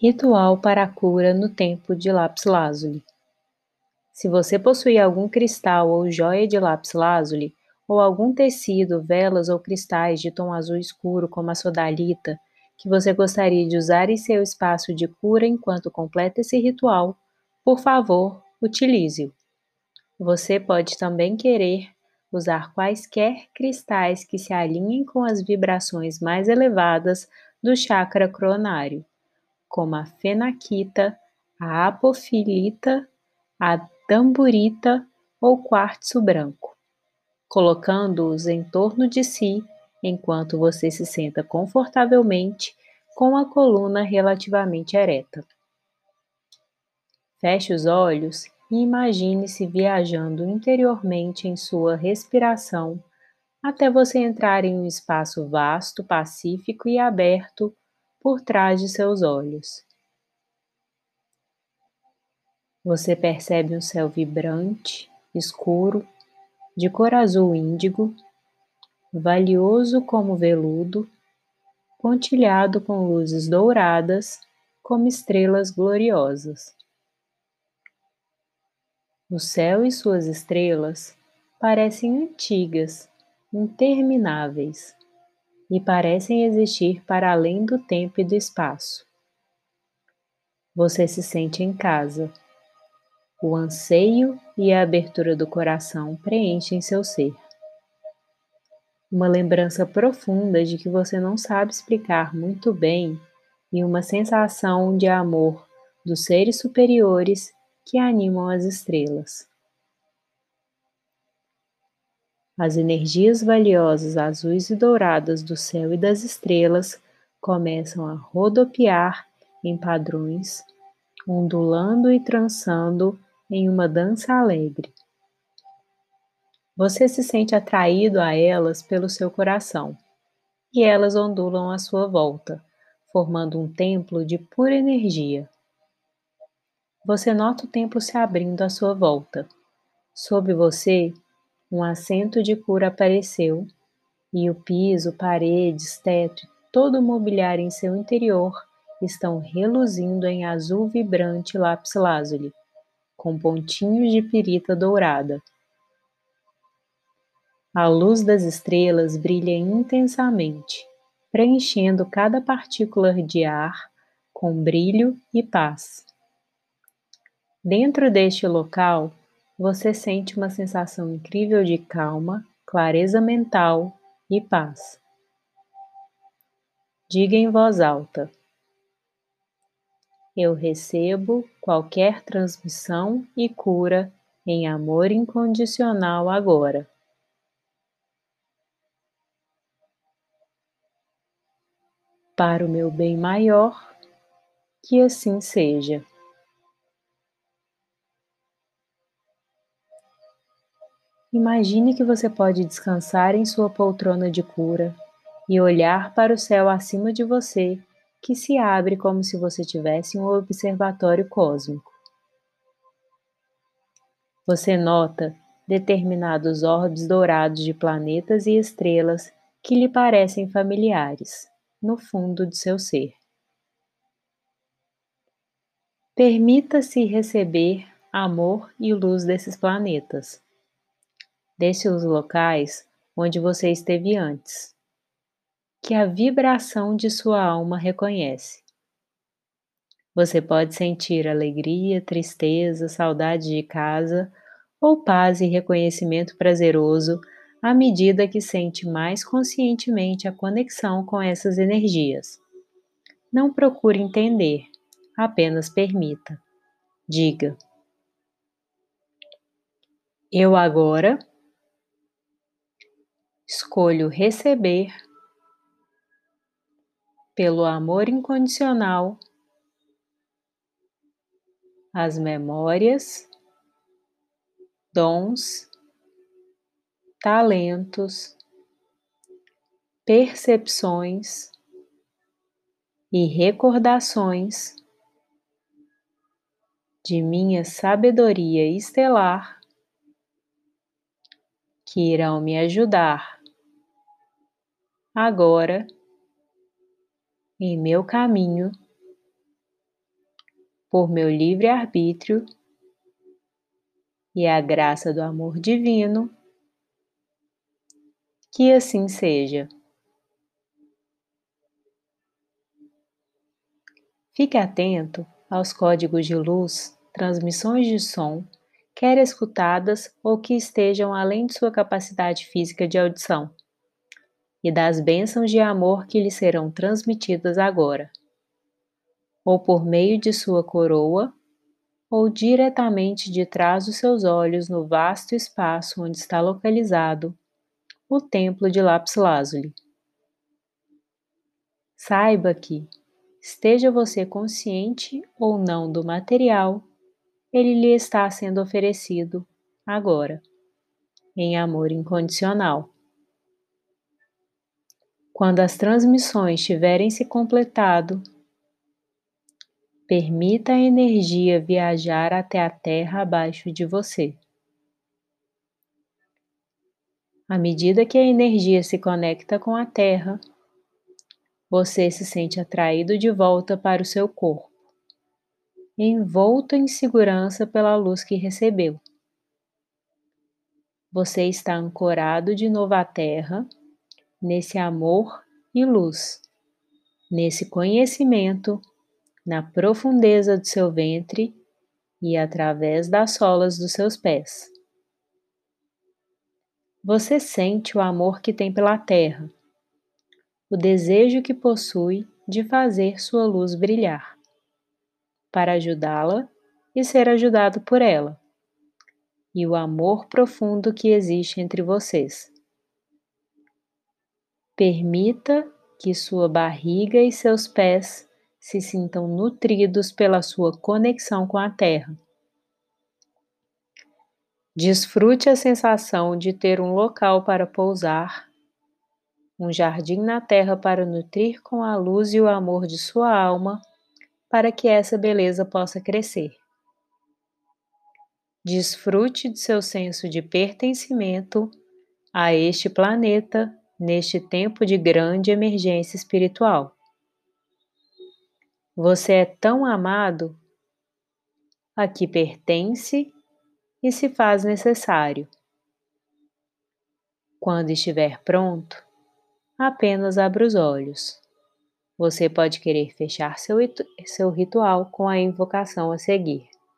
Ritual para a cura no tempo de lápis lazuli. Se você possui algum cristal ou joia de lápis lazuli, ou algum tecido, velas ou cristais de tom azul escuro como a sodalita, que você gostaria de usar em seu espaço de cura enquanto completa esse ritual, por favor, utilize-o. Você pode também querer usar quaisquer cristais que se alinhem com as vibrações mais elevadas do chakra coronário como a fenaquita, a apofilita, a tamburita ou quartzo branco, colocando-os em torno de si enquanto você se senta confortavelmente com a coluna relativamente ereta. Feche os olhos e imagine-se viajando interiormente em sua respiração até você entrar em um espaço vasto, pacífico e aberto por trás de seus olhos. Você percebe um céu vibrante, escuro, de cor azul índigo, valioso como veludo, pontilhado com luzes douradas como estrelas gloriosas. O céu e suas estrelas parecem antigas, intermináveis e parecem existir para além do tempo e do espaço. Você se sente em casa. O anseio e a abertura do coração preenchem seu ser. Uma lembrança profunda de que você não sabe explicar muito bem e uma sensação de amor dos seres superiores que animam as estrelas. As energias valiosas azuis e douradas do céu e das estrelas começam a rodopiar em padrões, ondulando e trançando em uma dança alegre. Você se sente atraído a elas pelo seu coração, e elas ondulam à sua volta, formando um templo de pura energia. Você nota o templo se abrindo à sua volta. Sob você um assento de cura apareceu, e o piso, paredes, teto e todo o mobiliário em seu interior estão reluzindo em azul vibrante lápis lazuli, com pontinhos de pirita dourada. A luz das estrelas brilha intensamente, preenchendo cada partícula de ar com brilho e paz. Dentro deste local, você sente uma sensação incrível de calma, clareza mental e paz. Diga em voz alta: Eu recebo qualquer transmissão e cura em amor incondicional agora. Para o meu bem maior, que assim seja. Imagine que você pode descansar em sua poltrona de cura e olhar para o céu acima de você, que se abre como se você tivesse um observatório cósmico. Você nota determinados orbes dourados de planetas e estrelas que lhe parecem familiares, no fundo de seu ser. Permita-se receber amor e luz desses planetas Desce os locais onde você esteve antes, que a vibração de sua alma reconhece. Você pode sentir alegria, tristeza, saudade de casa ou paz e reconhecimento prazeroso à medida que sente mais conscientemente a conexão com essas energias. Não procure entender, apenas permita. Diga: Eu agora escolho receber pelo amor incondicional as memórias, dons, talentos, percepções e recordações de minha sabedoria estelar que irão me ajudar agora em meu caminho por meu livre arbítrio e a graça do amor divino, que assim seja. Fique atento aos códigos de luz, transmissões de som, quer escutadas ou que estejam além de sua capacidade física de audição, e das bênçãos de amor que lhe serão transmitidas agora, ou por meio de sua coroa, ou diretamente de trás dos seus olhos no vasto espaço onde está localizado o templo de Lápis Lazuli. Saiba que, esteja você consciente ou não do material, ele lhe está sendo oferecido agora, em amor incondicional. Quando as transmissões tiverem se completado, permita a energia viajar até a terra abaixo de você. À medida que a energia se conecta com a terra, você se sente atraído de volta para o seu corpo, envolto em segurança pela luz que recebeu. Você está ancorado de novo à Terra, nesse amor e luz, nesse conhecimento, na profundeza do seu ventre e através das solas dos seus pés. Você sente o amor que tem pela Terra o desejo que possui de fazer sua luz brilhar, para ajudá-la e ser ajudado por ela, e o amor profundo que existe entre vocês. Permita que sua barriga e seus pés se sintam nutridos pela sua conexão com a Terra. Desfrute a sensação de ter um local para pousar um jardim na terra para nutrir com a luz e o amor de sua alma, para que essa beleza possa crescer. Desfrute de seu senso de pertencimento a este planeta neste tempo de grande emergência espiritual. Você é tão amado, aqui pertence e se faz necessário. Quando estiver pronto, apenas abra os olhos. Você pode querer fechar seu, seu ritual com a invocação a seguir.